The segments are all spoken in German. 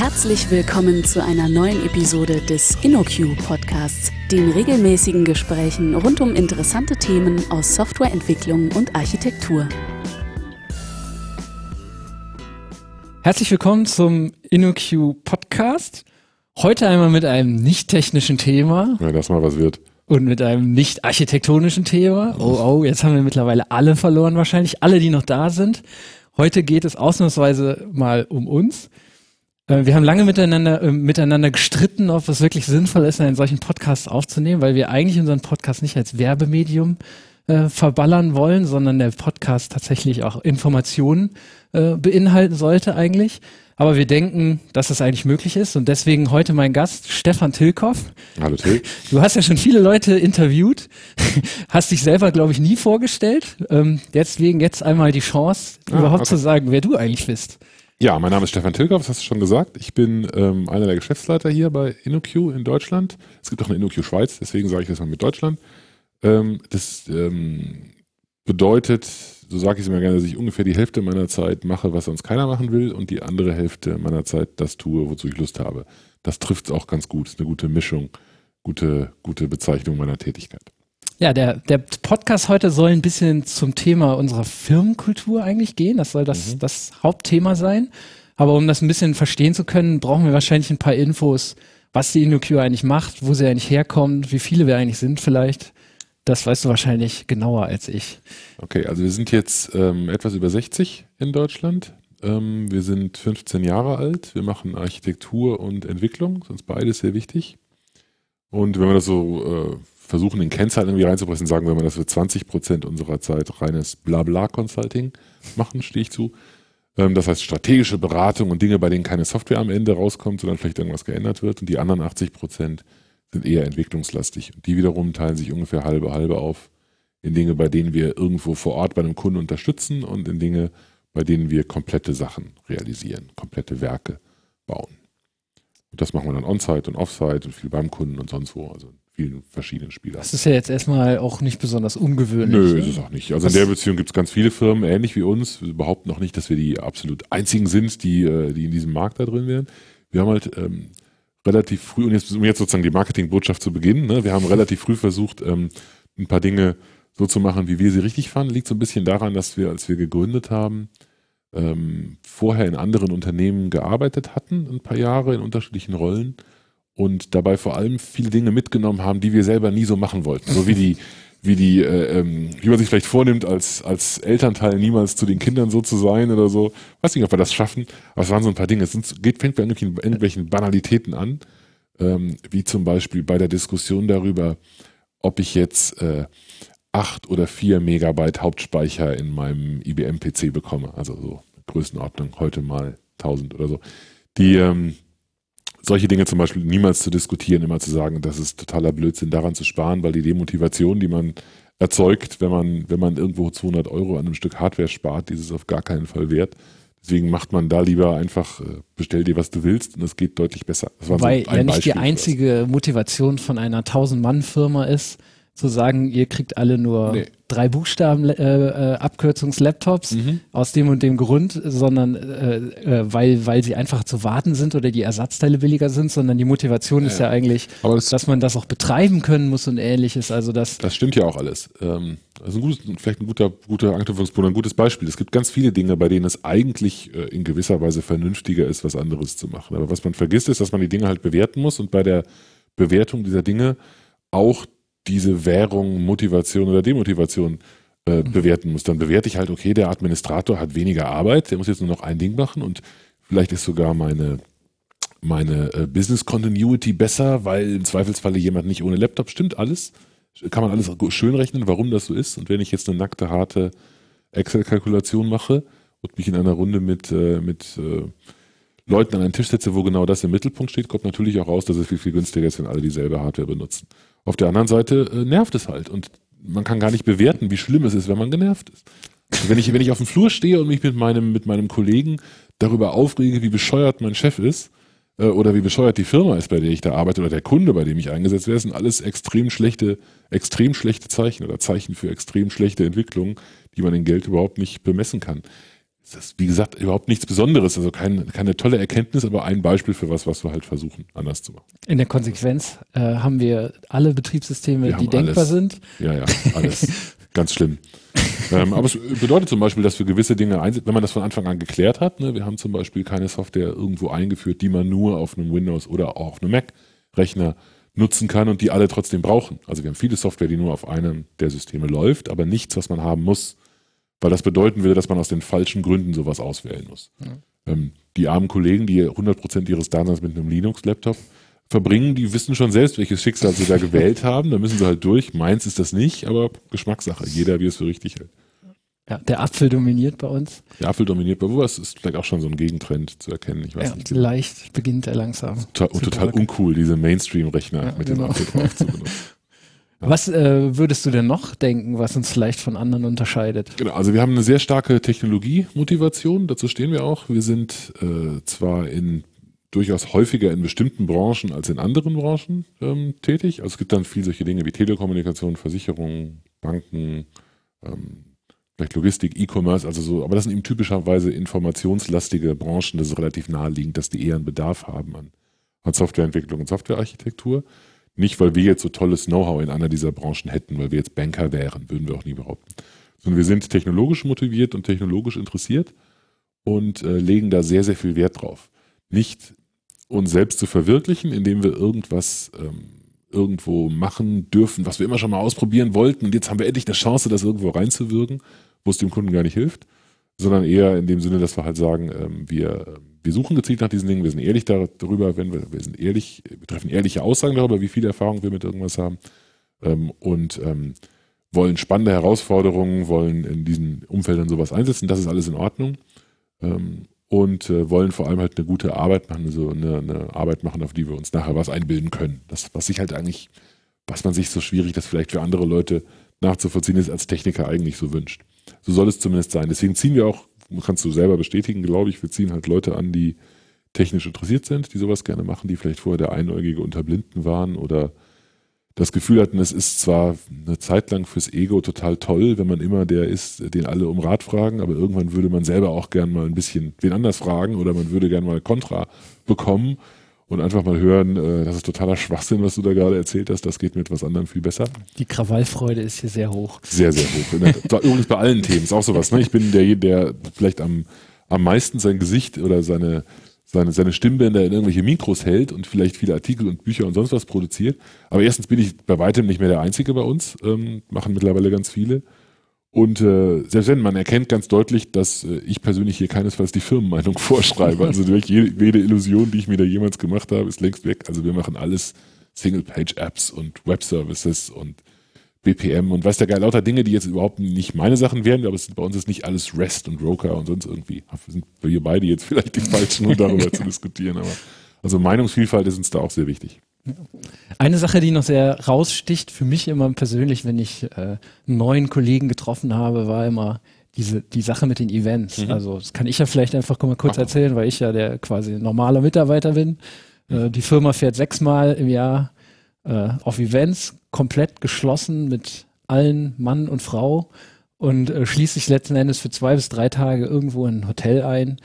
Herzlich willkommen zu einer neuen Episode des InnoQ Podcasts, den regelmäßigen Gesprächen rund um interessante Themen aus Softwareentwicklung und Architektur. Herzlich willkommen zum InnoQ Podcast. Heute einmal mit einem nicht technischen Thema. Ja, das mal was wird. Und mit einem nicht architektonischen Thema. Oh, oh, jetzt haben wir mittlerweile alle verloren wahrscheinlich, alle, die noch da sind. Heute geht es ausnahmsweise mal um uns. Äh, wir haben lange miteinander, äh, miteinander gestritten, ob es wirklich sinnvoll ist, einen solchen Podcast aufzunehmen, weil wir eigentlich unseren Podcast nicht als Werbemedium äh, verballern wollen, sondern der Podcast tatsächlich auch Informationen äh, beinhalten sollte eigentlich. Aber wir denken, dass das eigentlich möglich ist und deswegen heute mein Gast, Stefan Tilkoff. Hallo Till. Du hast ja schon viele Leute interviewt, hast dich selber, glaube ich, nie vorgestellt. Ähm, deswegen jetzt einmal die Chance, ah, überhaupt okay. zu sagen, wer du eigentlich bist. Ja, mein Name ist Stefan Tilkoff, das hast du schon gesagt. Ich bin ähm, einer der Geschäftsleiter hier bei InnoQ in Deutschland. Es gibt auch eine InnoQ Schweiz, deswegen sage ich das mal mit Deutschland. Ähm, das ähm, bedeutet, so sage ich es immer gerne, dass ich ungefähr die Hälfte meiner Zeit mache, was sonst keiner machen will und die andere Hälfte meiner Zeit das tue, wozu ich Lust habe. Das trifft es auch ganz gut. Das ist eine gute Mischung, gute, gute Bezeichnung meiner Tätigkeit. Ja, der, der Podcast heute soll ein bisschen zum Thema unserer Firmenkultur eigentlich gehen. Das soll das, mhm. das Hauptthema sein. Aber um das ein bisschen verstehen zu können, brauchen wir wahrscheinlich ein paar Infos, was die InnoQ eigentlich macht, wo sie eigentlich herkommt, wie viele wir eigentlich sind vielleicht. Das weißt du wahrscheinlich genauer als ich. Okay, also wir sind jetzt ähm, etwas über 60 in Deutschland. Ähm, wir sind 15 Jahre alt. Wir machen Architektur und Entwicklung, sonst beides sehr wichtig. Und wenn wir das so äh, versuchen, in Kennzahlen irgendwie reinzupressen, sagen wir mal, dass wir 20 Prozent unserer Zeit reines Blabla-Consulting machen, stehe ich zu. Ähm, das heißt strategische Beratung und Dinge, bei denen keine Software am Ende rauskommt, sondern vielleicht irgendwas geändert wird. Und die anderen 80 Prozent sind eher entwicklungslastig. Und die wiederum teilen sich ungefähr halbe halbe auf in Dinge, bei denen wir irgendwo vor Ort bei einem Kunden unterstützen und in Dinge, bei denen wir komplette Sachen realisieren, komplette Werke bauen. Und das machen wir dann on-site und off-site und viel beim Kunden und sonst wo, also vielen verschiedenen Spielern. Das ist ja jetzt erstmal auch nicht besonders ungewöhnlich. Nö, ne? ist es auch nicht. Also in der Beziehung gibt es ganz viele Firmen, ähnlich wie uns. Wir behaupten noch nicht, dass wir die absolut einzigen sind, die, äh, die in diesem Markt da drin wären. Wir haben halt ähm, relativ früh, und jetzt, um jetzt sozusagen die Marketingbotschaft zu beginnen, ne, wir haben relativ früh versucht, ähm, ein paar Dinge so zu machen, wie wir sie richtig fanden. Liegt so ein bisschen daran, dass wir, als wir gegründet haben, ähm, vorher in anderen Unternehmen gearbeitet hatten, ein paar Jahre in unterschiedlichen Rollen und dabei vor allem viele Dinge mitgenommen haben, die wir selber nie so machen wollten. So wie die wie die, äh, ähm, wie man sich vielleicht vornimmt, als, als Elternteil niemals zu den Kindern so zu sein oder so. Weiß nicht, ob wir das schaffen, aber es waren so ein paar Dinge. Es sind, geht, fängt bei irgendwelchen, irgendwelchen Banalitäten an, ähm, wie zum Beispiel bei der Diskussion darüber, ob ich jetzt äh, acht oder vier Megabyte Hauptspeicher in meinem IBM-PC bekomme. Also so Größenordnung heute mal 1000 oder so. Die, ähm, solche Dinge zum Beispiel niemals zu diskutieren, immer zu sagen, das ist totaler Blödsinn, daran zu sparen, weil die Demotivation, die man erzeugt, wenn man, wenn man irgendwo 200 Euro an einem Stück Hardware spart, dieses auf gar keinen Fall wert. Deswegen macht man da lieber einfach, äh, bestell dir, was du willst und es geht deutlich besser. Weil so ja nicht Beispiel die einzige Motivation von einer 1000-Mann-Firma ist, zu sagen, ihr kriegt alle nur nee. drei Buchstaben äh, äh, Abkürzungs-Laptops mhm. aus dem und dem Grund, sondern äh, äh, weil, weil sie einfach zu warten sind oder die Ersatzteile billiger sind, sondern die Motivation ja. ist ja eigentlich, das, dass man das auch betreiben können muss und ähnliches. Also das, das stimmt ja auch alles. Ähm, also ein gutes, vielleicht ein guter, guter Anknüpfungspunkt, ein gutes Beispiel. Es gibt ganz viele Dinge, bei denen es eigentlich äh, in gewisser Weise vernünftiger ist, was anderes zu machen. Aber was man vergisst, ist, dass man die Dinge halt bewerten muss und bei der Bewertung dieser Dinge auch diese Währung Motivation oder Demotivation äh, mhm. bewerten muss. Dann bewerte ich halt, okay, der Administrator hat weniger Arbeit, der muss jetzt nur noch ein Ding machen und vielleicht ist sogar meine, meine äh, Business Continuity besser, weil im Zweifelsfalle jemand nicht ohne Laptop stimmt, alles. Kann man alles schön rechnen, warum das so ist. Und wenn ich jetzt eine nackte, harte Excel-Kalkulation mache und mich in einer Runde mit, äh, mit äh, Leuten an einen Tisch setze, wo genau das im Mittelpunkt steht, kommt natürlich auch raus, dass es viel, viel günstiger ist, wenn alle dieselbe Hardware benutzen. Auf der anderen Seite äh, nervt es halt und man kann gar nicht bewerten, wie schlimm es ist, wenn man genervt ist. Also wenn ich, wenn ich auf dem Flur stehe und mich mit meinem, mit meinem Kollegen darüber aufrege, wie bescheuert mein Chef ist, äh, oder wie bescheuert die Firma ist, bei der ich da arbeite, oder der Kunde, bei dem ich eingesetzt werde, sind alles extrem schlechte, extrem schlechte Zeichen oder Zeichen für extrem schlechte Entwicklungen, die man in Geld überhaupt nicht bemessen kann. Das ist, wie gesagt, überhaupt nichts Besonderes, also kein, keine tolle Erkenntnis, aber ein Beispiel für was, was wir halt versuchen, anders zu machen. In der Konsequenz äh, haben wir alle Betriebssysteme, wir die denkbar alles. sind. Ja, ja, alles. Ganz schlimm. ähm, aber es bedeutet zum Beispiel, dass wir gewisse Dinge, einsetzen, wenn man das von Anfang an geklärt hat, ne, wir haben zum Beispiel keine Software irgendwo eingeführt, die man nur auf einem Windows oder auch auf einem Mac-Rechner nutzen kann und die alle trotzdem brauchen. Also wir haben viele Software, die nur auf einem der Systeme läuft, aber nichts, was man haben muss, weil das bedeuten würde, dass man aus den falschen Gründen sowas auswählen muss. Ja. Ähm, die armen Kollegen, die 100% ihres Daseins mit einem Linux-Laptop verbringen, die wissen schon selbst, welches Schicksal sie da gewählt haben. Da müssen sie halt durch. Meins ist das nicht, aber Geschmackssache. Jeder, wie es für richtig hält. Ja, der Apfel dominiert bei uns. Der Apfel dominiert bei uns. Ist vielleicht auch schon so ein Gegentrend zu erkennen. Ich weiß ja, nicht. Leicht beginnt er langsam. Total, total uncool, diese Mainstream-Rechner Ja, mit genau. dem Apfel drauf zu benutzen. Was äh, würdest du denn noch denken, was uns vielleicht von anderen unterscheidet? Genau, also wir haben eine sehr starke Technologiemotivation, dazu stehen wir auch. Wir sind äh, zwar in durchaus häufiger in bestimmten Branchen als in anderen Branchen ähm, tätig. Also es gibt dann viel solche Dinge wie Telekommunikation, Versicherungen, Banken, ähm, vielleicht Logistik, E-Commerce, also so, aber das sind eben typischerweise informationslastige Branchen, das ist relativ naheliegend, dass die eher einen Bedarf haben an, an Softwareentwicklung und Softwarearchitektur. Nicht, weil wir jetzt so tolles Know-how in einer dieser Branchen hätten, weil wir jetzt Banker wären, würden wir auch nie behaupten. Sondern wir sind technologisch motiviert und technologisch interessiert und äh, legen da sehr, sehr viel Wert drauf. Nicht uns selbst zu verwirklichen, indem wir irgendwas ähm, irgendwo machen dürfen, was wir immer schon mal ausprobieren wollten. Und jetzt haben wir endlich eine Chance, das irgendwo reinzuwirken, wo es dem Kunden gar nicht hilft, sondern eher in dem Sinne, dass wir halt sagen, ähm, wir, wir suchen gezielt nach diesen Dingen, wir sind ehrlich darüber, wenn wir, wir sind ehrlich, wir treffen ehrliche Aussagen darüber, wie viel Erfahrung wir mit irgendwas haben ähm, und ähm, wollen spannende Herausforderungen, wollen in diesen Umfeldern sowas einsetzen, das ist alles in Ordnung. Ähm, und äh, wollen vor allem halt eine gute Arbeit machen, so eine, eine Arbeit machen, auf die wir uns nachher was einbilden können. Das, was sich halt eigentlich, was man sich so schwierig, das vielleicht für andere Leute nachzuvollziehen ist, als Techniker eigentlich so wünscht. So soll es zumindest sein. Deswegen ziehen wir auch, kannst du selber bestätigen, glaube ich, wir ziehen halt Leute an, die technisch interessiert sind, die sowas gerne machen, die vielleicht vorher der Einäugige unter Blinden waren oder das Gefühl hatten, es ist zwar eine Zeit lang fürs Ego total toll, wenn man immer der ist, den alle um Rat fragen, aber irgendwann würde man selber auch gern mal ein bisschen wen anders fragen oder man würde gern mal Kontra bekommen und einfach mal hören, äh, das ist totaler Schwachsinn, was du da gerade erzählt hast, das geht mit was anderem viel besser. Die Krawallfreude ist hier sehr hoch. Sehr, sehr hoch. Der- Übrigens bei allen Themen ist auch sowas. Ne? Ich bin derjenige, der vielleicht am, am meisten sein Gesicht oder seine, seine, seine Stimmbänder in irgendwelche Mikros hält und vielleicht viele Artikel und Bücher und sonst was produziert. Aber erstens bin ich bei weitem nicht mehr der Einzige bei uns, ähm, machen mittlerweile ganz viele. Und äh, selbst wenn man erkennt ganz deutlich, dass äh, ich persönlich hier keinesfalls die Firmenmeinung vorschreibe. Also durch jede, jede Illusion, die ich mir da jemals gemacht habe, ist längst weg. Also wir machen alles Single-Page-Apps und Web-Services und BPM und weiß der Geil, lauter Dinge, die jetzt überhaupt nicht meine Sachen wären, aber es sind, bei uns ist nicht alles REST und Broker und sonst irgendwie. Wir sind wir beide jetzt vielleicht die Falschen, um darüber zu diskutieren, aber also Meinungsvielfalt ist uns da auch sehr wichtig. Eine Sache, die noch sehr raussticht, für mich immer persönlich, wenn ich äh, einen neuen Kollegen getroffen habe, war immer diese, die Sache mit den Events. Mhm. Also das kann ich ja vielleicht einfach mal kurz erzählen, weil ich ja der quasi normale Mitarbeiter bin. Äh, die Firma fährt sechsmal im Jahr äh, auf Events, komplett geschlossen mit allen Mann und Frau und äh, schließt sich letzten Endes für zwei bis drei Tage irgendwo in ein Hotel ein.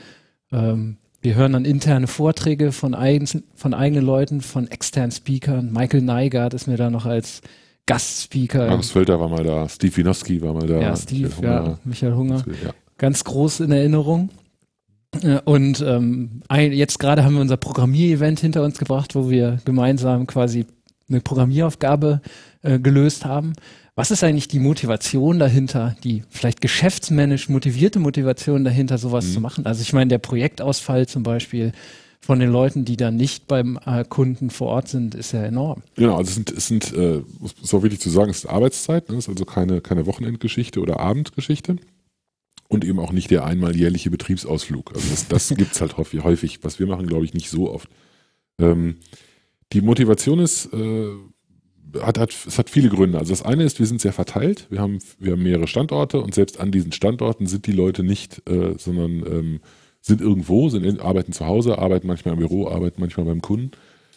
Ähm, wir hören dann interne Vorträge von, eigen, von eigenen Leuten, von externen Speakern. Michael Neigart ist mir da noch als Gastspeaker. Markus Völter war mal da, Steve Winoski war mal da. ja, Steve, Michael ja, Hunger. Michael Hunger. ja. Ganz groß in Erinnerung. Äh, Und ähm, ein, jetzt gerade haben wir unser Programmierevent hinter uns gebracht, wo wir gemeinsam quasi eine Programmieraufgabe äh, gelöst haben. Was ist eigentlich die Motivation dahinter, die vielleicht geschäftsmännisch motivierte Motivation dahinter, sowas Mhm. zu machen? Also ich meine, der Projektausfall zum Beispiel von den Leuten, die dann nicht beim äh, Kunden vor Ort sind, ist ja enorm. Genau, also es sind, es sind äh, ist auch wichtig zu sagen, es ist Arbeitszeit, ne? es ist also keine, keine Wochenendgeschichte oder Abendgeschichte und eben auch nicht der einmal jährliche Betriebsausflug. Also das, das gibt's halt häufig, häufig, was wir machen, glaube ich, nicht so oft. Ähm, die Motivation ist, äh, hat, hat, es hat viele Gründe. Also das eine ist, wir sind sehr verteilt, wir haben, wir haben mehrere Standorte und selbst an diesen Standorten sind die Leute nicht, äh, sondern ähm, sind irgendwo, sind in, arbeiten zu Hause, arbeiten manchmal im Büro, arbeiten manchmal beim Kunden.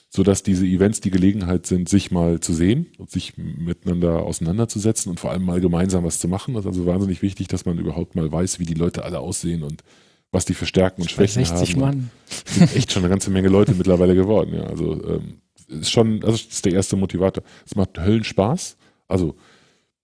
sodass diese Events die Gelegenheit sind, sich mal zu sehen und sich miteinander auseinanderzusetzen und vor allem mal gemeinsam was zu machen. Das ist also wahnsinnig wichtig, dass man überhaupt mal weiß, wie die Leute alle aussehen und was die für Stärken und Schwächen 60 haben. Mann. Sind echt schon eine ganze Menge Leute mittlerweile geworden. Ja, also ähm, ist schon, also das ist der erste Motivator. Es macht Höllenspaß. Also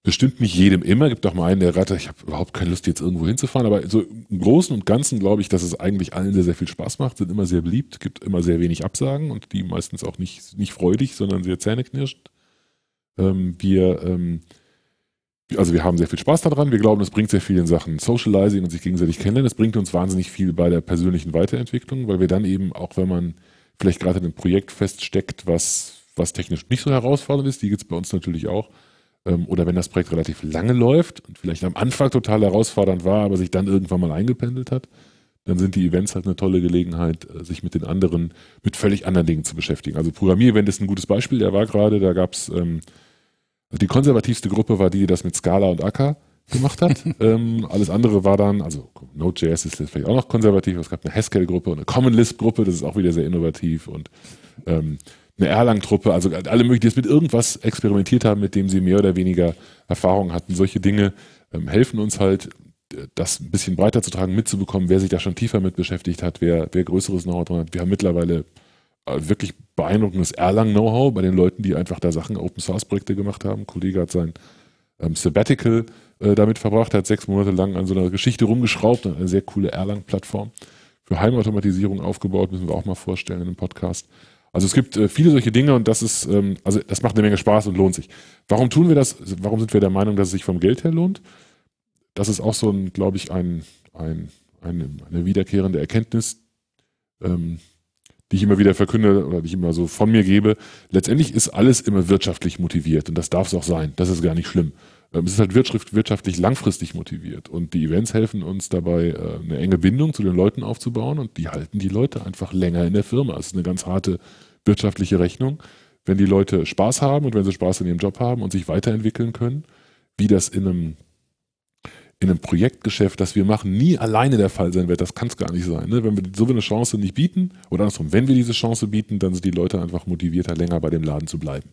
bestimmt nicht jedem immer. Gibt auch mal einen, der rattert, ich habe überhaupt keine Lust, jetzt irgendwo hinzufahren. Aber so im Großen und Ganzen glaube ich, dass es eigentlich allen sehr, sehr viel Spaß macht, sind immer sehr beliebt, gibt immer sehr wenig Absagen und die meistens auch nicht, nicht freudig, sondern sehr zähneknirschend. Ähm, wir, ähm, also wir haben sehr viel Spaß daran. Wir glauben, es bringt sehr viel in Sachen Socializing und sich gegenseitig kennenlernen. Es bringt uns wahnsinnig viel bei der persönlichen Weiterentwicklung, weil wir dann eben, auch wenn man vielleicht gerade in einem Projekt feststeckt, was, was technisch nicht so herausfordernd ist, die gibt es bei uns natürlich auch, ähm, oder wenn das Projekt relativ lange läuft und vielleicht am Anfang total herausfordernd war, aber sich dann irgendwann mal eingependelt hat, dann sind die Events halt eine tolle Gelegenheit, äh, sich mit den anderen, mit völlig anderen Dingen zu beschäftigen. Also Programmierevent ist ein gutes Beispiel, der war gerade, da gab es, ähm, die konservativste Gruppe war die, die das mit Scala und Akka gemacht hat. ähm, alles andere war dann, also Node.js ist vielleicht auch noch konservativ, es gab eine Haskell-Gruppe und eine Common Lisp-Gruppe, das ist auch wieder sehr innovativ und ähm, eine Erlang-Truppe, also alle möglichen, die jetzt mit irgendwas experimentiert haben, mit dem sie mehr oder weniger Erfahrung hatten. Solche Dinge ähm, helfen uns halt, das ein bisschen breiter zu tragen, mitzubekommen, wer sich da schon tiefer mit beschäftigt hat, wer, wer größeres Know-how drin hat. Wir haben mittlerweile äh, wirklich beeindruckendes Erlang-Know-how bei den Leuten, die einfach da Sachen, Open-Source-Projekte gemacht haben. Ein Kollege hat sein ähm, Sabbatical äh, damit verbracht, hat sechs Monate lang an so einer Geschichte rumgeschraubt, eine sehr coole Erlang-Plattform für Heimautomatisierung aufgebaut, müssen wir auch mal vorstellen in einem Podcast. Also es gibt äh, viele solche Dinge und das ist, ähm, also das macht eine Menge Spaß und lohnt sich. Warum tun wir das? Warum sind wir der Meinung, dass es sich vom Geld her lohnt? Das ist auch so ein, glaube ich, ein, ein, eine, eine wiederkehrende Erkenntnis, ähm, die ich immer wieder verkünde oder die ich immer so von mir gebe. Letztendlich ist alles immer wirtschaftlich motiviert und das darf es auch sein. Das ist gar nicht schlimm. Ähm, es ist halt wirtschaftlich langfristig motiviert und die Events helfen uns dabei, äh, eine enge Bindung zu den Leuten aufzubauen und die halten die Leute einfach länger in der Firma. Das ist eine ganz harte wirtschaftliche Rechnung. Wenn die Leute Spaß haben und wenn sie Spaß in ihrem Job haben und sich weiterentwickeln können, wie das in einem in einem Projektgeschäft, das wir machen, nie alleine der Fall sein wird. Das kann es gar nicht sein. Ne? Wenn wir so eine Chance nicht bieten, oder andersrum, wenn wir diese Chance bieten, dann sind die Leute einfach motivierter, länger bei dem Laden zu bleiben.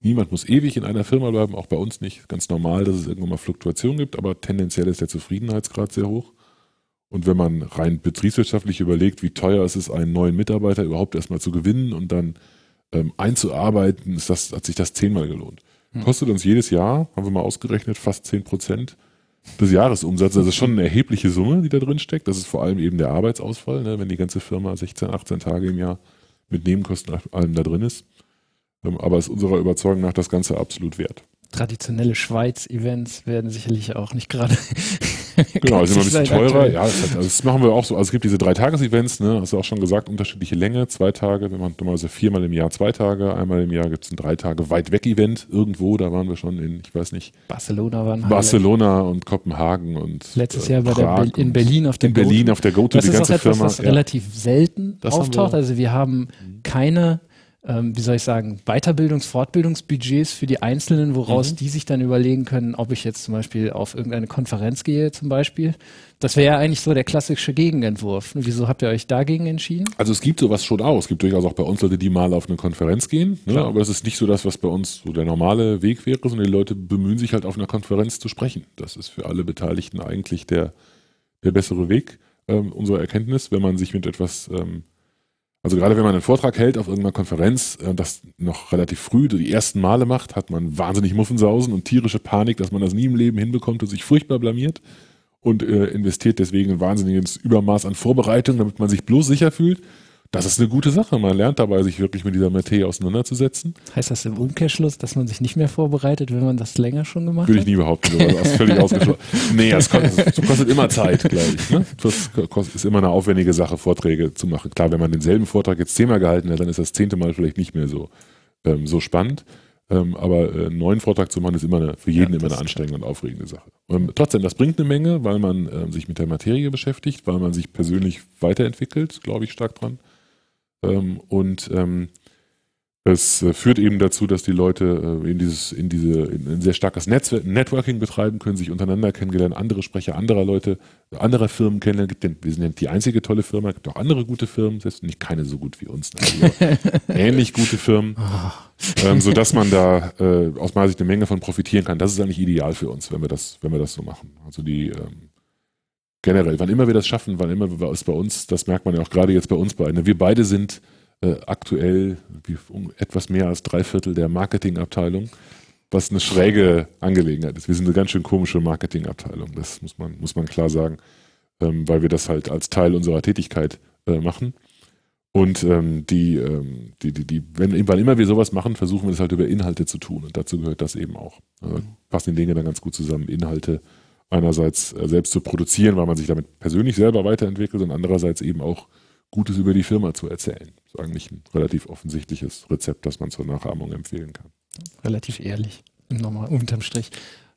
Niemand muss ewig in einer Firma bleiben, auch bei uns nicht. Ganz normal, dass es irgendwann mal Fluktuationen gibt, aber tendenziell ist der Zufriedenheitsgrad sehr hoch. Und wenn man rein betriebswirtschaftlich überlegt, wie teuer ist es, einen neuen Mitarbeiter überhaupt erstmal zu gewinnen und dann ähm, einzuarbeiten, ist das, hat sich das zehnmal gelohnt. Hm. Kostet uns jedes Jahr, haben wir mal ausgerechnet, fast zehn Prozent des Jahresumsatzes. Das ist schon eine erhebliche Summe, die da drin steckt. Das ist vor allem eben der Arbeitsausfall, ne, wenn die ganze Firma 16, 18 Tage im Jahr mit Nebenkosten allem da drin ist. Ähm, aber ist unserer Überzeugung nach das Ganze absolut wert. Traditionelle Schweiz-Events werden sicherlich auch nicht gerade. genau, ist immer ein bisschen teurer. Ja, das, also das, machen wir auch so. Also es gibt diese drei Tages-Events, ne, hast du auch schon gesagt, unterschiedliche Länge, zwei Tage. Wir machen normalerweise viermal im Jahr zwei Tage. Einmal im Jahr gibt es ein drei Tage weit weg Event irgendwo. Da waren wir schon in, ich weiß nicht. Barcelona waren Barcelona und Kopenhagen und. Letztes Jahr bei der Be in Berlin auf der In Berlin auf der Go-To, die ganze etwas, Firma. Das ist etwas, was ja. relativ selten das auftaucht. Also wir haben keine ähm, wie soll ich sagen, Weiterbildungs-, Fortbildungsbudgets für die Einzelnen, woraus mhm. die sich dann überlegen können, ob ich jetzt zum Beispiel auf irgendeine Konferenz gehe, zum Beispiel. Das wäre ja eigentlich so der klassische Gegenentwurf. Wieso habt ihr euch dagegen entschieden? Also es gibt sowas schon auch. Es gibt durchaus auch bei uns Leute, die mal auf eine Konferenz gehen. Ne? Aber das ist nicht so das, was bei uns so der normale Weg wäre, sondern die Leute bemühen sich halt auf einer Konferenz zu sprechen. Das ist für alle Beteiligten eigentlich der, der bessere Weg. Ähm, unsere Erkenntnis, wenn man sich mit etwas ähm, also gerade wenn man einen Vortrag hält auf irgendeiner Konferenz, äh, das noch relativ früh, die ersten Male macht, hat man wahnsinnig Muffensausen und tierische Panik, dass man das nie im Leben hinbekommt und sich furchtbar blamiert und äh, investiert deswegen ein wahnsinniges Übermaß an Vorbereitung, damit man sich bloß sicher fühlt. Das ist eine gute Sache. Man lernt dabei, sich wirklich mit dieser Materie auseinanderzusetzen. Heißt das im Umkehrschluss, dass man sich nicht mehr vorbereitet, wenn man das länger schon gemacht Würde hat? Würde ich nie behaupten. Das ist völlig ausgeschlossen. Nee, das kostet, das kostet immer Zeit, glaube ich. Ne? Das ist immer eine aufwendige Sache, Vorträge zu machen. Klar, wenn man denselben Vortrag jetzt zehnmal gehalten hat, dann ist das zehnte Mal vielleicht nicht mehr so, ähm, so spannend. Ähm, aber äh, einen neuen Vortrag zu machen, ist immer eine, für jeden ja, immer eine anstrengende und aufregende Sache. Ähm, trotzdem, das bringt eine Menge, weil man äh, sich mit der Materie beschäftigt, weil man sich persönlich weiterentwickelt, glaube ich stark dran. Ähm, und ähm, Es äh, führt eben dazu, dass die Leute äh, in dieses, in diese, in ein sehr starkes Netzwer Networking betreiben können, sich untereinander kennenlernen, andere Sprecher anderer Leute, anderer Firmen kennenlernen. Gibt denn, wir sind ja nicht die einzige tolle Firma, gibt auch andere gute Firmen, selbst nicht keine so gut wie uns, ne? also ähnlich gute Firmen, ähm, so dass man da äh, aus meiner Sicht eine Menge von profitieren kann. Das ist eigentlich ideal für uns, wenn wir das, wenn wir das so machen. Also die ähm, generell, wann immer wir das schaffen, wann immer wir es bei uns, das merkt man ja auch gerade jetzt bei uns beiden. Wir beide sind äh, aktuell um, etwas mehr als drei Viertel der Marketingabteilung, was eine schräge Angelegenheit ist. Wir sind eine ganz schön komische Marketingabteilung, das muss man, muss man klar sagen, ähm, weil wir das halt als Teil unserer Tätigkeit äh, machen. Und ähm, die, ähm, die, die, die, wenn, wann immer wir sowas machen, versuchen wir das halt über Inhalte zu tun. Und dazu gehört das eben auch. Also passen die Dinge dann ganz gut zusammen. Inhalte einerseits äh, selbst zu produzieren, weil man sich damit persönlich selber weiterentwickelt und andererseits eben auch Gutes über die Firma zu erzählen. Das ist eigentlich ein relativ offensichtliches Rezept, das man zur Nachahmung empfehlen kann. Relativ ehrlich, nochmal unterm Strich.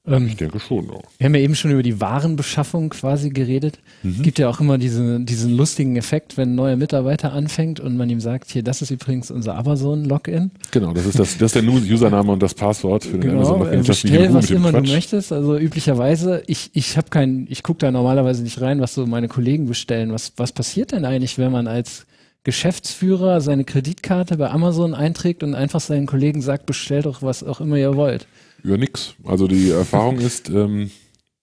Ähm, ich denke schon. Ja. Wir haben ja eben schon über die Warenbeschaffung quasi geredet. Mhm. Es gibt ja auch immer diese, diesen lustigen Effekt, wenn ein neuer Mitarbeiter anfängt und man ihm sagt, hier, das ist übrigens unser Amazon-Login. Genau, das ist, das, das ist der Username und das Passwort für den genau, Amazon-Login. Bestell, was immer Quatsch. du möchtest. Also üblicherweise, ich, ich habe keinen, ich gucke da normalerweise nicht rein, was so meine Kollegen bestellen. Was, was passiert denn eigentlich, wenn man als Geschäftsführer seine Kreditkarte bei Amazon einträgt und einfach seinen Kollegen sagt, bestell doch was auch immer ihr wollt? Ja, nix. Also die Erfahrung ist, ähm,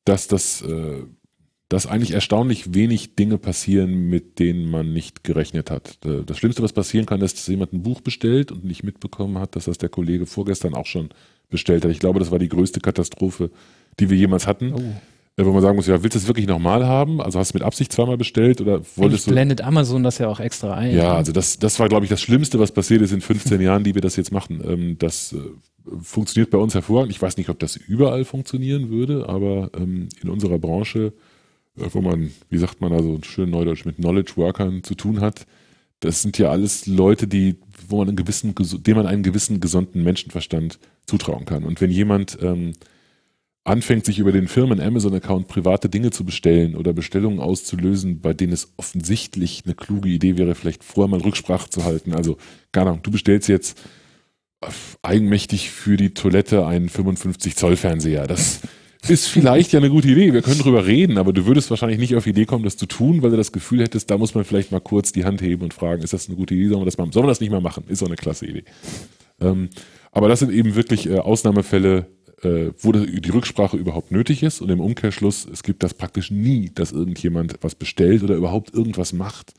dass das, äh, dass eigentlich erstaunlich wenig Dinge passieren, mit denen man nicht gerechnet hat. Äh, das Schlimmste, was passieren kann, ist, dass jemand ein Buch bestellt und nicht mitbekommen hat, dass das der Kollege vorgestern auch schon bestellt hat. Ich glaube, das war die größte Katastrophe, die wir jemals hatten. Oh wo man sagen muss, ja, willst du es wirklich nochmal haben? Also hast du mit Absicht zweimal bestellt oder wolltest du? blendet Amazon das ja auch extra ein. Ja, also das, das war, glaube ich, das Schlimmste, was passiert ist in 15 Jahren, die wir das jetzt machen. Ähm, das äh, funktioniert bei uns hervorragend. Ich weiß nicht, ob das überall funktionieren würde, aber ähm, in unserer Branche, äh, wo man, wie sagt man also schön neudeutsch mit Knowledge Workern zu tun hat, das sind ja alles Leute, die, wo man einen gewissen, dem man einen gewissen gesunden Menschenverstand zutrauen kann. Und wenn jemand ähm, anfängt, sich über den Firmen Amazon-Account private Dinge zu bestellen oder Bestellungen auszulösen, bei denen es offensichtlich eine kluge Idee wäre, vielleicht vorher mal Rücksprache zu halten. Also, keine Ahnung, du bestellst jetzt eigenmächtig für die Toilette einen 55 Zoll Fernseher. Das ist vielleicht ja eine gute Idee. Wir können drüber reden, aber du würdest wahrscheinlich nicht auf die Idee kommen, das zu tun, weil du das Gefühl hättest, da muss man vielleicht mal kurz die Hand heben und fragen, ist das eine gute Idee? Sollen wir das, mal, sollen wir das nicht mal machen? Ist doch eine klasse Idee. Ähm, aber das sind eben wirklich äh, Ausnahmefälle, äh, wo die Rücksprache überhaupt nötig ist und im Umkehrschluss, es gibt das praktisch nie, dass irgendjemand was bestellt oder überhaupt irgendwas macht,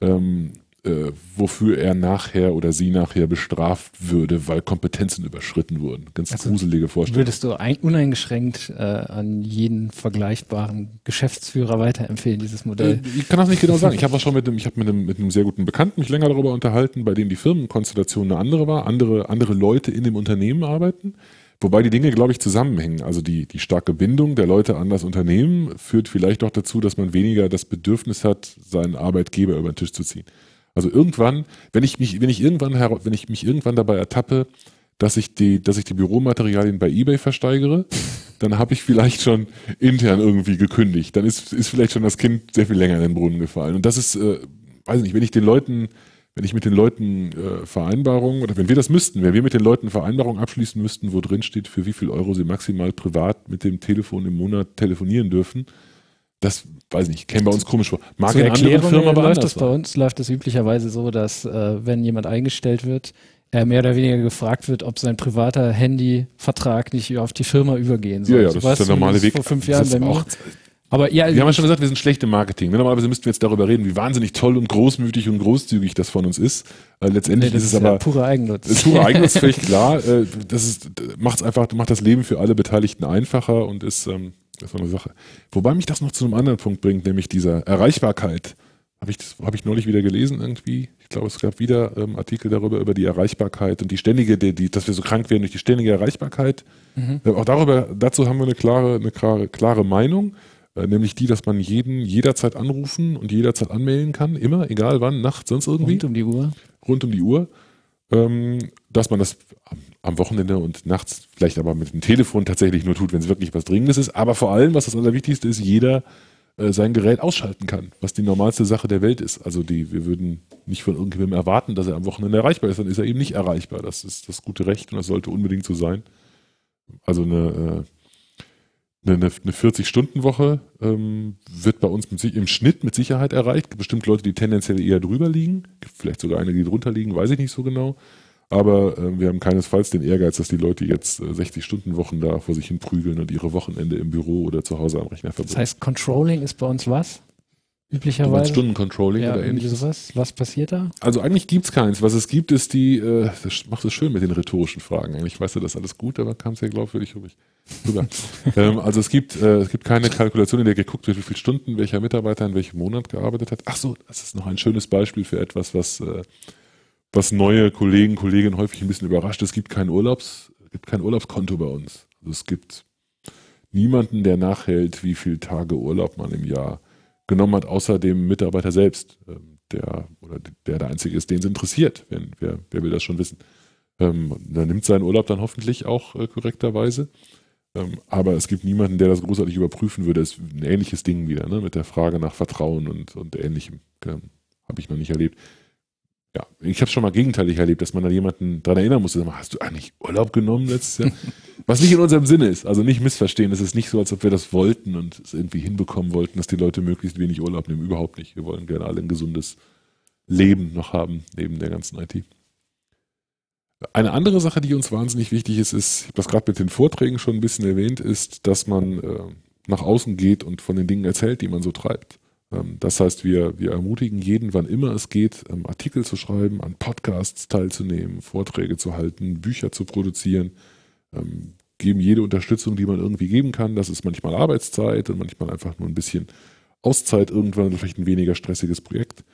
ähm, äh, wofür er nachher oder sie nachher bestraft würde, weil Kompetenzen überschritten wurden. Ganz also gruselige Vorstellung. Würdest du ein, uneingeschränkt äh, an jeden vergleichbaren Geschäftsführer weiterempfehlen, dieses Modell? Äh, ich kann das nicht genau sagen. Ich habe schon mit einem, ich habe mit einem, mit einem sehr guten Bekannten mich länger darüber unterhalten, bei dem die Firmenkonstellation eine andere war, andere, andere Leute in dem Unternehmen arbeiten. Wobei die Dinge, glaube ich, zusammenhängen. Also die, die starke Bindung der Leute an das Unternehmen führt vielleicht auch dazu, dass man weniger das Bedürfnis hat, seinen Arbeitgeber über den Tisch zu ziehen. Also irgendwann, wenn ich mich, wenn ich irgendwann, wenn ich mich irgendwann dabei ertappe, dass ich die, dass ich die Büromaterialien bei eBay versteigere, dann habe ich vielleicht schon intern irgendwie gekündigt. Dann ist, ist vielleicht schon das Kind sehr viel länger in den Brunnen gefallen. Und das ist, äh, weiß nicht, wenn ich den Leuten, wenn ich mit den Leuten äh, Vereinbarungen oder wenn wir das müssten, wenn wir mit den Leuten Vereinbarungen abschließen müssten, wo drin steht, für wie viel Euro sie maximal privat mit dem Telefon im Monat telefonieren dürfen, das weiß nicht, käme bei uns komisch vor. Mag in anderen Firmen aber läuft das bei uns läuft es üblicherweise so, dass äh, wenn jemand eingestellt wird, er mehr oder weniger gefragt wird, ob sein privater Handyvertrag nicht auf die Firma übergehen soll. Ja, ja das ist der normale Weg. Vor fünf Jahren bei mir. Aber ja, wir haben ja schon gesagt, wir sind schlechte Marketing. Normalerweise müssten wir jetzt darüber reden, wie wahnsinnig toll und großmütig und großzügig das von uns ist. Letztendlich nee, ist es aber ja purer Eigennutz. Ist purer Eigennutz, völlig klar. Äh, das ist macht's einfach, macht das Leben für alle Beteiligten einfacher und ist ähm, das war eine Sache. Wobei mich das noch zu einem anderen Punkt bringt, nämlich dieser Erreichbarkeit. Habe ich, hab ich neulich wieder gelesen irgendwie. Ich glaube, es gab wieder ähm, Artikel darüber, über die Erreichbarkeit und die ständige, die, die, dass wir so krank werden durch die ständige Erreichbarkeit. Mhm. Äh, auch darüber, dazu haben wir eine klare, eine klare, klare Meinung, nämlich die, dass man jeden jederzeit anrufen und jederzeit anmelden kann, immer, egal wann, nachts, sonst irgendwie. Rund um die Uhr. Rund um die Uhr. Ähm, dass man das am Wochenende und nachts vielleicht aber mit dem Telefon tatsächlich nur tut, wenn es wirklich was Dringendes ist. Aber vor allem, was das Allerwichtigste ist, jeder äh, sein Gerät ausschalten kann, was die normalste Sache der Welt ist. Also die, wir würden nicht von irgendjemandem erwarten, dass er am Wochenende erreichbar ist, dann ist er eben nicht erreichbar. Das ist das gute Recht und das sollte unbedingt so sein. Also eine, äh, eine, eine 40-Stunden-Woche ähm, wird bei uns mit, im Schnitt mit Sicherheit erreicht. Es gibt bestimmt Leute, die tendenziell eher drüber liegen, gibt vielleicht sogar einige, die drunter liegen, weiß ich nicht so genau. Aber äh, wir haben keinesfalls den Ehrgeiz, dass die Leute jetzt äh, 60-Stunden-Wochen da vor sich hin prügeln und ihre Wochenende im Büro oder zu Hause am Rechner verbringen. Das heißt, Controlling ist bei uns was? Üblicherweise. Stundencontrolling ja, oder ähnliches. Sowas. Was passiert da? Also eigentlich gibt's keins. Was es gibt, ist die, äh, das macht es schön mit den rhetorischen Fragen. Eigentlich weißt du das alles gut, aber kam sehr glaubwürdig rüber. ähm, also es gibt, äh, es gibt keine Kalkulation, in der geguckt wird, wie viele Stunden welcher Mitarbeiter in welchem Monat gearbeitet hat. Ach so, das ist noch ein schönes Beispiel für etwas, was äh, was neue Kollegen, Kolleginnen häufig ein bisschen überrascht. Es gibt kein Urlaubs, es gibt kein Urlaubskonto bei uns. Also es gibt niemanden, der nachhält, wie viele Tage Urlaub man im Jahr genommen hat, außer dem Mitarbeiter selbst, ähm, der oder der der einzige ist, den es interessiert. Wer, wer, wer will das schon wissen? Ähm, der nimmt seinen Urlaub dann hoffentlich auch äh, korrekterweise. Ähm, aber es gibt niemanden, der das großartig überprüfen würde. Es ist ein ähnliches Ding wieder, ne? mit der Frage nach Vertrauen und, und ähnlichem. Ähm, Habe ich noch nicht erlebt ja, ich habe schon mal gegenteilig erlebt, dass man da jemanden daran erinnern musste, hast du eigentlich Urlaub genommen letztes Jahr? Was nicht in unserem Sinne ist, also nicht missverstehen, es ist nicht so, als ob wir das wollten und es irgendwie hinbekommen wollten, dass die Leute möglichst wenig Urlaub nehmen, überhaupt nicht. Wir wollen gerne alle ein gesundes Leben noch haben, neben der ganzen IT. Eine andere Sache, die uns wahnsinnig wichtig ist, ist, ich habe das gerade mit den Vorträgen schon ein bisschen erwähnt, ist, dass man äh, nach außen geht und von den Dingen erzählt, die man so treibt. Ähm, das heißt, wir, wir ermutigen jeden, wann immer es geht, ähm, Artikel zu schreiben, an Podcasts teilzunehmen, Vorträge zu halten, Bücher zu produzieren, ähm, geben jede Unterstützung, die man irgendwie geben kann. Das ist manchmal Arbeitszeit und manchmal einfach nur ein bisschen Auszeit irgendwann, vielleicht ein weniger stressiges Projekt.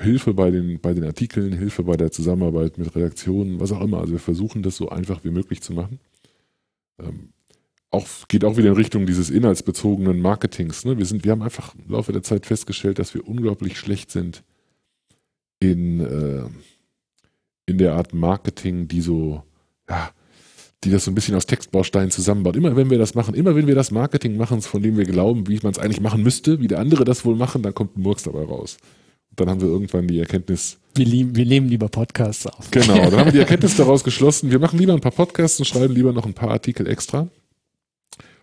Hilfe bei den, bei den Artikeln, Hilfe bei der Zusammenarbeit mit Redaktionen, was auch immer. Also wir versuchen das so einfach wie möglich zu machen auch, geht auch wieder in Richtung dieses inhaltsbezogenen Marketings. Ne? Wir, sind, wir haben einfach im Laufe der Zeit festgestellt, dass wir unglaublich schlecht sind in, äh, in der Art Marketing, die so, ja, die das so ein bisschen aus Textbausteinen zusammenbaut. Immer wenn wir das machen, immer wenn wir das Marketing machen, von dem wir glauben, wie man es eigentlich machen müsste, wie der andere das wohl machen, dann kommt ein Murks dabei raus. Und dann haben wir irgendwann die Erkenntnis. Wir, lieben, wir nehmen lieber Podcasts auf. Genau, dann haben wir die Erkenntnis daraus geschlossen, wir machen lieber ein paar Podcasts und schreiben lieber noch ein paar Artikel extra.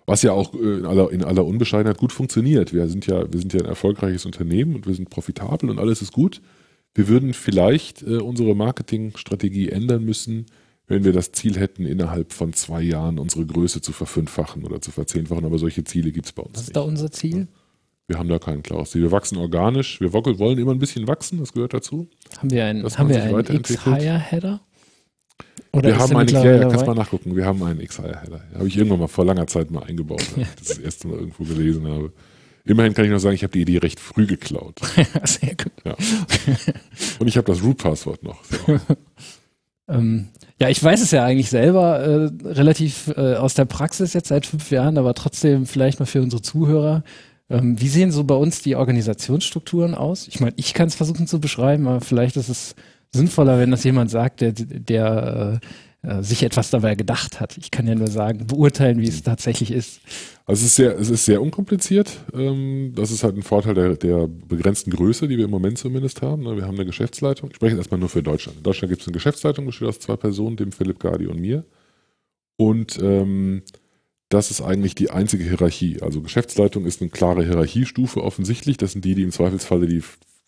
Was ja auch äh, in aller, in aller Unbescheidenheit gut funktioniert. Wir sind ja, wir sind ja ein erfolgreiches Unternehmen und wir sind profitabel und alles ist gut. Wir würden vielleicht äh, unsere Marketingstrategie ändern müssen, wenn wir das Ziel hätten, innerhalb von zwei Jahren unsere Größe zu verfünffachen oder zu verzehnfachen. Aber solche Ziele gibt es bei uns Was nicht. ist da unser Ziel? Wir haben da kein klares Ziel. Wir wachsen organisch. Wir wollen immer ein bisschen wachsen, das gehört dazu. Haben wir einen, haben wir einen X-Hire-Header? Oder wir haben einen, ja, ja, kannst mal nachgucken. Wir haben einen X-Header. Habe ich irgendwann mal vor langer Zeit mal eingebaut, als ich das, das erste Mal irgendwo gelesen habe. Immerhin kann ich noch sagen, ich habe die Idee recht früh geklaut. Sehr gut. Ja. Und ich habe das Root-Passwort noch. So. ähm, ja, ich weiß es ja eigentlich selber äh, relativ äh, aus der Praxis jetzt seit fünf Jahren, aber trotzdem vielleicht mal für unsere Zuhörer. Ähm, wie sehen so bei uns die Organisationsstrukturen aus? Ich meine, ich kann es versuchen zu beschreiben, aber vielleicht ist es sinnvoller, wenn das jemand sagt, der, der äh, sich etwas dabei gedacht hat. Ich kann ja nur sagen, beurteilen, wie es tatsächlich ist. Also es ist sehr, es ist sehr unkompliziert. Ähm, das ist halt ein Vorteil der, der begrenzten Größe, die wir im Moment zumindest haben. Ne? Wir haben eine Geschäftsleitung. Ich spreche jetzt erstmal nur für Deutschland. In Deutschland gibt es eine Geschäftsleitung, besteht aus zwei Personen, dem Philipp Gardi und mir. Und ähm, das ist eigentlich die einzige Hierarchie. Also Geschäftsleitung ist eine klare Hierarchiestufe offensichtlich. Das sind die, die im Zweifelsfalle die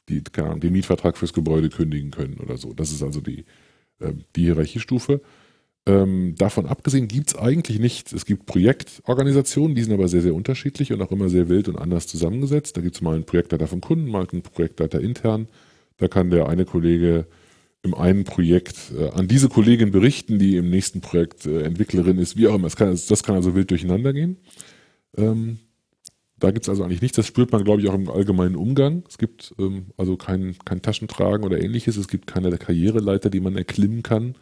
die, Ahnung, den Mietvertrag fürs Gebäude kündigen können oder so. Das ist also die, äh, die Hierarchiestufe. Ähm, davon abgesehen gibt es eigentlich nichts. Es gibt Projektorganisationen, die sind aber sehr, sehr unterschiedlich und auch immer sehr wild und anders zusammengesetzt. Da gibt es mal einen Projektleiter vom Kunden, mal einen Projektleiter intern. Da kann der eine Kollege im einen Projekt äh, an diese Kollegin berichten, die im nächsten Projekt äh, Entwicklerin ist, wie auch immer. Das kann, das kann also wild durcheinander gehen. Ähm, da gibt es also eigentlich nichts. Das spürt man, glaube ich, auch im allgemeinen Umgang. Es gibt ähm, also kein, kein Taschentragen oder ähnliches. Es gibt keine Karriereleiter, die man erklimmen kann.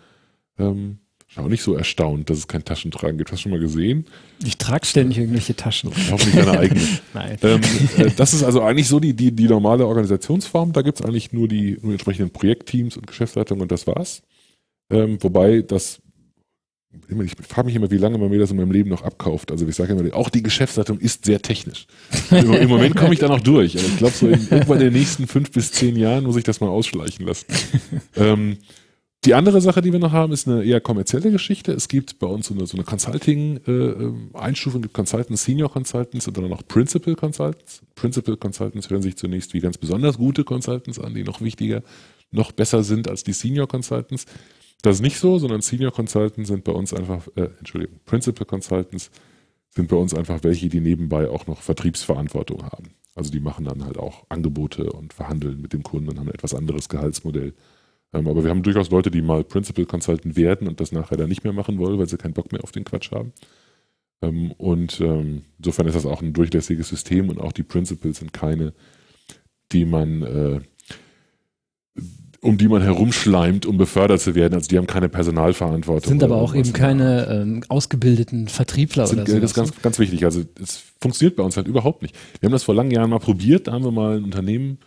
Ähm, auch nicht so erstaunt, dass es kein Taschentragen gibt. Hast du schon mal gesehen? Ich trage ständig irgendwelche Taschen. Hoffentlich deine eigene. Nein. Ähm, äh, das ist also eigentlich so die, die, die normale Organisationsform. Da gibt es eigentlich nur die nur entsprechenden Projektteams und Geschäftsleitungen und das war's. Ähm, wobei das ich frage mich immer, wie lange man mir das in meinem Leben noch abkauft. Also ich sage immer, auch die Geschäftsleitung ist sehr technisch. Im, im Moment komme ich da noch durch, aber ich glaube, so in, irgendwann in den nächsten fünf bis zehn Jahren muss ich das mal ausschleichen lassen. ähm, die andere Sache, die wir noch haben, ist eine eher kommerzielle Geschichte. Es gibt bei uns so eine, so eine Consulting-Einstufung, äh, gibt Consultants, Senior Consultants und dann noch Principal Consultants. Principal Consultants hören sich zunächst wie ganz besonders gute Consultants an, die noch wichtiger, noch besser sind als die Senior Consultants. Das ist nicht so, sondern Senior Consultants sind bei uns einfach, äh, Entschuldigung, Principal Consultants sind bei uns einfach welche, die nebenbei auch noch Vertriebsverantwortung haben. Also die machen dann halt auch Angebote und verhandeln mit dem Kunden und haben ein etwas anderes Gehaltsmodell. Ähm, aber wir haben durchaus Leute, die mal Principal Consultant werden und das nachher dann nicht mehr machen wollen, weil sie keinen Bock mehr auf den Quatsch haben. Ähm, und ähm, insofern ist das auch ein durchlässiges System und auch die Principals sind keine, die man äh, um die man herumschleimt, um befördert zu werden. Also die haben keine Personalverantwortung. Sind aber auch eben keine ähm, ausgebildeten Vertriebler sind, oder so. Das ist ganz, ne? ganz wichtig. Also es funktioniert bei uns halt überhaupt nicht. Wir haben das vor langen Jahren mal probiert. Da haben wir mal ein Unternehmen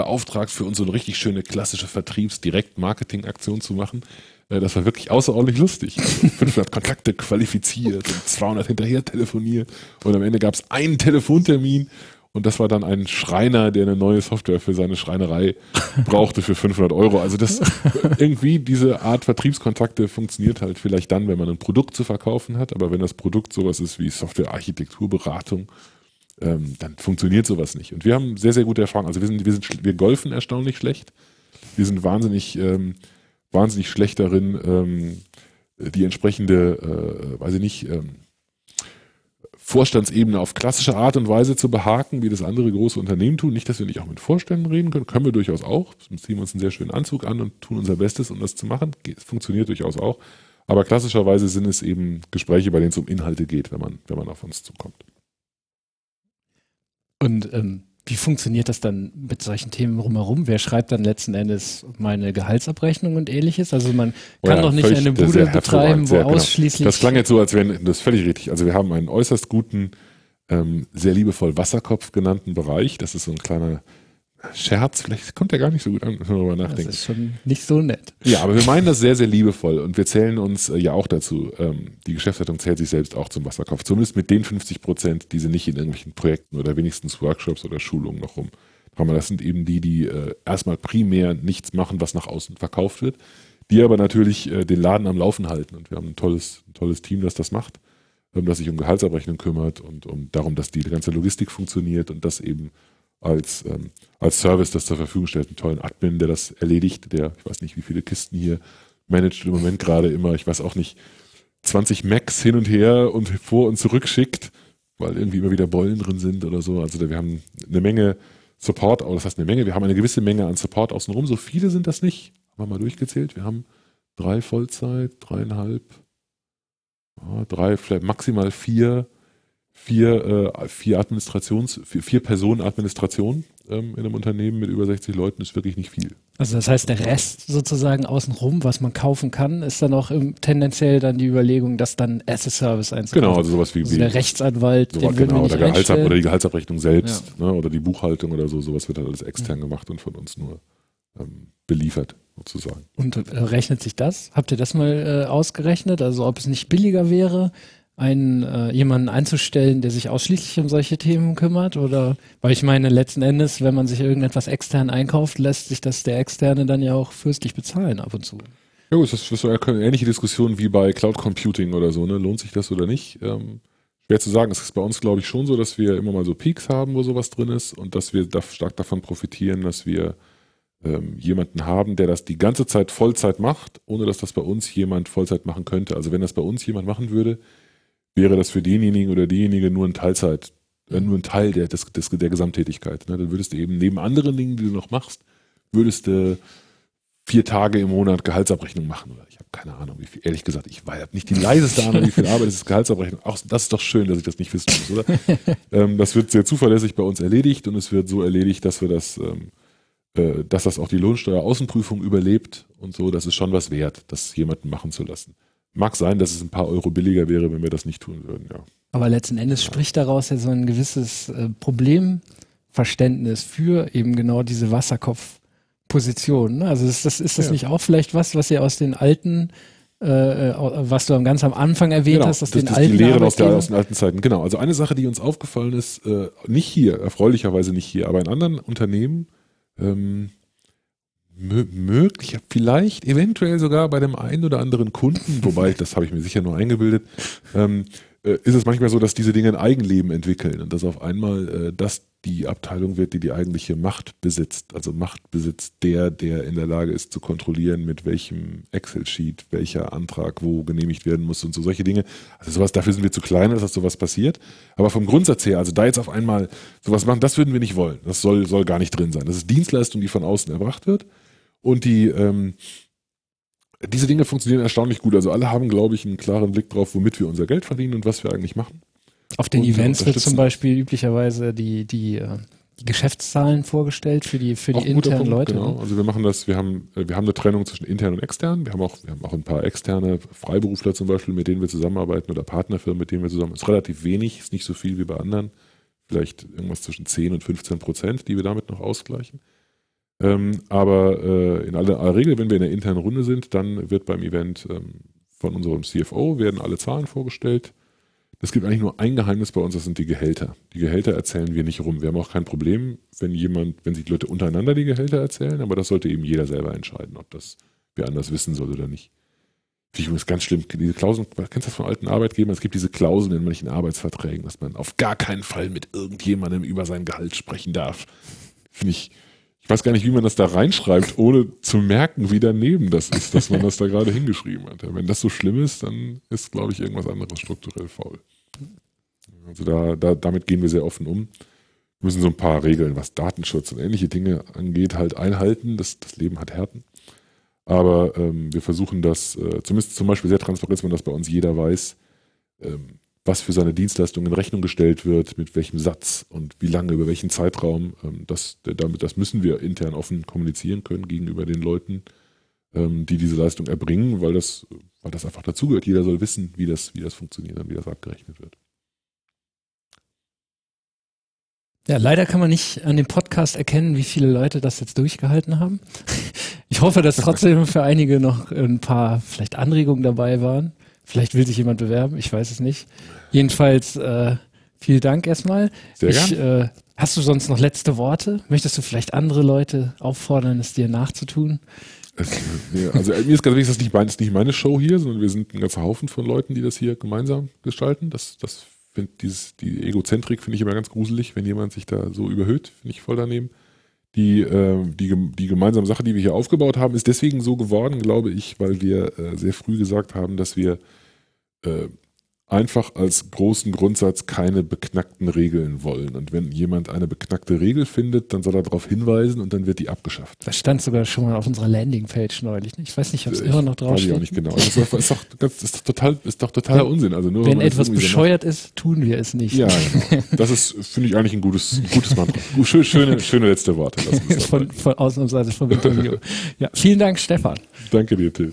beauftragt, für uns so eine richtig schöne klassische Vertriebs-Direkt-Marketing-Aktion zu machen. Äh, das war wirklich außerordentlich lustig. Also 500 Kontakte qualifiziert und 200 hinterher telefoniert. Und am Ende gab es einen Telefontermin und das war dann ein Schreiner, der eine neue Software für seine Schreinerei brauchte für 500 Euro. Also das irgendwie diese Art Vertriebskontakte funktioniert halt vielleicht dann, wenn man ein Produkt zu verkaufen hat. Aber wenn das Produkt sowas ist wie Software-Architekturberatung, ähm, dann funktioniert sowas nicht. Und wir haben sehr, sehr gute Erfahrungen. Also wir sind, wir sind, wir golfen erstaunlich schlecht. Wir sind wahnsinnig, ähm, wahnsinnig schlecht darin, ähm, die entsprechende, äh, weiß ich nicht, ähm, Vorstandsebene auf klassische Art und Weise zu behaken, wie das andere große Unternehmen tun. Nicht, dass wir nicht auch mit Vorständen reden können, können wir durchaus auch. Wir ziehen uns einen sehr schönen Anzug an und tun unser Bestes, um das zu machen. Es funktioniert durchaus auch. Aber klassischerweise sind es eben Gespräche, bei denen es um Inhalte geht, wenn man, wenn man auf uns zukommt. Und ähm, wie funktioniert das dann mit solchen Themen drumherum? Wer schreibt dann letzten Endes meine Gehaltsabrechnung und ähnliches? Also man kann ja, doch nicht eine Bude betreiben, wo genau. ausschließlich. Das klang jetzt so, als wären, das ist völlig richtig. Also wir haben einen äußerst guten, ähm, sehr liebevoll Wasserkopf genannten Bereich. Das ist so ein kleiner Scherz, vielleicht kommt der gar nicht so gut an, wenn wir darüber nachdenken. Das ist schon nicht so nett. Ja, aber wir meinen das sehr, sehr liebevoll und wir zählen uns äh, ja auch dazu. Ähm, die Geschäftsleitung zählt sich selbst auch zum Wasserkopf. Zumindest mit den 50 Prozent, die sie nicht in irgendwelchen Projekten oder wenigstens Workshops oder Schulungen noch rum. Das sind eben die, die äh, erstmal primär nichts machen, was nach außen verkauft wird, die aber natürlich äh, den Laden am Laufen halten. Und wir haben ein tolles, ein tolles Team, das das macht, ähm, das sich um Gehaltsabrechnung kümmert und um darum, dass die ganze Logistik funktioniert und das eben als, ähm, als Service das zur Verfügung stellt. Einen tollen Admin, der das erledigt, der, ich weiß nicht, wie viele Kisten hier managt im Moment gerade immer, ich weiß auch nicht, 20 Macs hin und her und vor und zurück schickt, weil irgendwie immer wieder Beulen drin sind oder so. Also wir haben eine Menge Support, oh, das heißt eine Menge, wir haben eine gewisse Menge an Support außenrum. So viele sind das nicht. Haben wir mal durchgezählt. Wir haben drei Vollzeit, dreieinhalb, drei, vielleicht maximal vier vier, äh, vier Administrations, vier, vier Personen Administration ähm, in einem Unternehmen mit über 60 Leuten ist wirklich nicht viel. Also das heißt, der Rest sozusagen außenrum, was man kaufen kann, ist dann auch im, tendenziell dann die Überlegung, das dann as a Service einzukaufen. Genau, also sowas wie, also der Rechtsanwalt, so, den genau, oder, Gehaltsab oder die Gehaltsabrechnung selbst ja. ne, oder die Buchhaltung oder so, sowas wird halt alles extern ja. gemacht und von uns nur ähm, beliefert sozusagen. Und äh, rechnet sich das? Habt ihr das mal äh, ausgerechnet? Also ob es nicht billiger wäre, einen äh, jemanden einzustellen, der sich ausschließlich um solche Themen kümmert? Oder weil ich meine, letzten Endes, wenn man sich irgendetwas extern einkauft, lässt sich das der Externe dann ja auch fürstlich bezahlen ab und zu. Ja, gut, das ist eine ähnliche Diskussion wie bei Cloud Computing oder so, ne? Lohnt sich das oder nicht? Ähm, schwer zu sagen. Es ist bei uns, glaube ich, schon so, dass wir immer mal so Peaks haben, wo sowas drin ist und dass wir da stark davon profitieren, dass wir ähm, jemanden haben, der das die ganze Zeit Vollzeit macht, ohne dass das bei uns jemand Vollzeit machen könnte. Also wenn das bei uns jemand machen würde, wäre das für denjenigen oder diejenige nur ein Teilzeit, äh, nur ein Teil der, des, des, der Gesamttätigkeit. Ne? Dann würdest du eben neben anderen Dingen, die du noch machst, würdest du vier Tage im Monat Gehaltsabrechnung machen. Oder ich habe keine Ahnung, wie viel, ehrlich gesagt, ich habe nicht die leiseste Ahnung, wie viel Arbeit ist Gehaltsabrechnung. Auch das ist doch schön, dass ich das nicht wissen muss, oder? ähm, das wird sehr zuverlässig bei uns erledigt und es wird so erledigt, dass wir das, ähm, äh, dass das auch die Lohnsteueraußenprüfung überlebt und so. Das ist schon was wert, das jemanden machen zu lassen. Mag sein, dass es ein paar Euro billiger wäre, wenn wir das nicht tun würden, ja. Aber letzten Endes spricht daraus ja so ein gewisses äh, Problemverständnis für eben genau diese Wasserkopfposition. Ne? Also ist das, ist das ja. nicht auch vielleicht was, was ihr aus den alten äh, was du ganz am Anfang erwähnt genau, hast, aus das, den das alten die Lehren aus, der, aus den alten Zeiten. Genau. Also eine Sache, die uns aufgefallen ist, äh, nicht hier, erfreulicherweise nicht hier, aber in anderen Unternehmen, ähm, möglich, vielleicht, eventuell sogar bei dem einen oder anderen Kunden, wobei, das habe ich mir sicher nur eingebildet, ähm, äh, ist es manchmal so, dass diese Dinge ein Eigenleben entwickeln und dass auf einmal äh, das die Abteilung wird, die die eigentliche Macht besitzt. Also Macht besitzt der, der in der Lage ist zu kontrollieren, mit welchem Excel-Sheet welcher Antrag wo genehmigt werden muss und so solche Dinge. Also sowas, dafür sind wir zu klein, dass sowas passiert. Aber vom Grundsatz her, also da jetzt auf einmal sowas machen, das würden wir nicht wollen. Das soll, soll gar nicht drin sein. Das ist Dienstleistung, die von außen erbracht wird. Und die, ähm, diese Dinge funktionieren erstaunlich gut. Also alle haben, glaube ich, einen klaren Blick drauf, womit wir unser Geld verdienen und was wir eigentlich machen. Auf den und Events wird zum Beispiel üblicherweise die, die, äh, die Geschäftszahlen vorgestellt für die, für die internen Punkt, Leute. Genau. ne? Also wir machen das, wir haben, äh, wir haben eine Trennung zwischen intern und extern. Wir haben auch, wir haben auch ein paar externe Freiberufler zum Beispiel, mit denen wir zusammenarbeiten oder Partnerfirmen, mit denen wir zusammen. Ist relativ wenig, ist nicht so viel wie bei anderen. Vielleicht irgendwas zwischen 10 und 15 Prozent, die wir damit noch ausgleichen. Ähm, aber äh, in aller, aller Regel, wenn wir in der internen Runde sind, dann wird beim Event ähm, von unserem CFO werden alle Zahlen vorgestellt. Es gibt eigentlich nur ein Geheimnis bei uns, das sind die Gehälter. Die Gehälter erzählen wir nicht rum. Wir haben auch kein Problem, wenn jemand, wenn sich die Leute untereinander die Gehälter erzählen, aber das sollte eben jeder selber entscheiden, ob das wer anders wissen soll oder nicht. Finde ich übrigens ganz schlimm. Diese Klauseln, kennst du das von alten Arbeitgebern? Es gibt diese Klauseln in manchen Arbeitsverträgen, dass man auf gar keinen Fall mit irgendjemandem über sein Gehalt sprechen darf. Finde ich, ich weiß gar nicht, wie man das da reinschreibt, ohne zu merken, wie daneben das ist, dass man das da gerade hingeschrieben hat. Wenn das so schlimm ist, dann ist, glaube ich, irgendwas anderes strukturell faul. Also da, da, damit gehen wir sehr offen um. Wir müssen so ein paar Regeln, was Datenschutz und ähnliche Dinge angeht, halt einhalten. Das, das Leben hat Härten. Aber ähm, wir versuchen das, äh, zumindest zum Beispiel sehr transparent, dass man das bei uns jeder weiß, ähm, was für seine Dienstleistung in Rechnung gestellt wird, mit welchem Satz und wie lange, über welchen Zeitraum. Ähm, das, damit, das müssen wir intern offen kommunizieren können gegenüber den Leuten, ähm, die diese Leistung erbringen, weil das, weil das einfach dazugehört. Jeder soll wissen, wie das, wie das funktioniert und wie das abgerechnet wird. Ja, leider kann man nicht an dem Podcast erkennen, wie viele Leute das jetzt durchgehalten haben. Ich hoffe, dass trotzdem für einige noch ein paar vielleicht Anregungen dabei waren. Vielleicht will sich jemand bewerben, ich weiß es nicht. Jedenfalls äh, vielen Dank erstmal. Sehr ich, äh, hast du sonst noch letzte Worte? Möchtest du vielleicht andere Leute auffordern, es dir nachzutun? Es, also mir ist ganz wichtig, das ist nicht, mein, das ist nicht meine Show hier, sondern wir sind ein ganzer Haufen von Leuten, die das hier gemeinsam gestalten. Das, das find dieses, die Egozentrik finde ich immer ganz gruselig, wenn jemand sich da so überhöht, finde ich voll daneben. Die, äh, die, die gemeinsame Sache, die wir hier aufgebaut haben, ist deswegen so geworden, glaube ich, weil wir äh, sehr früh gesagt haben, dass wir äh, einfach als großen Grundsatz keine beknackten Regeln wollen. Und wenn jemand eine beknackte Regel findet, dann soll er darauf hinweisen und dann wird die abgeschafft. Das stand sogar schon mal auf unserer Landingpage neulich. Ich weiß nicht, ob es immer noch Weiß ich auch nicht genau. Das ist, doch- ist, doch, ganz, ist, doch total, ist doch totaler Wenn- Unsinn. Also nur, Wenn etwas so bescheuert ist, tun wir es nicht. Ja, genau. Das ist, finde ich, eigentlich ein gutes, ein gutes Mantra. Schöne, schöne, schöne letzte Worte. Von, von ausnahmsweise vom Interview. ja, vielen Dank, Stefan. Danke dir, Till.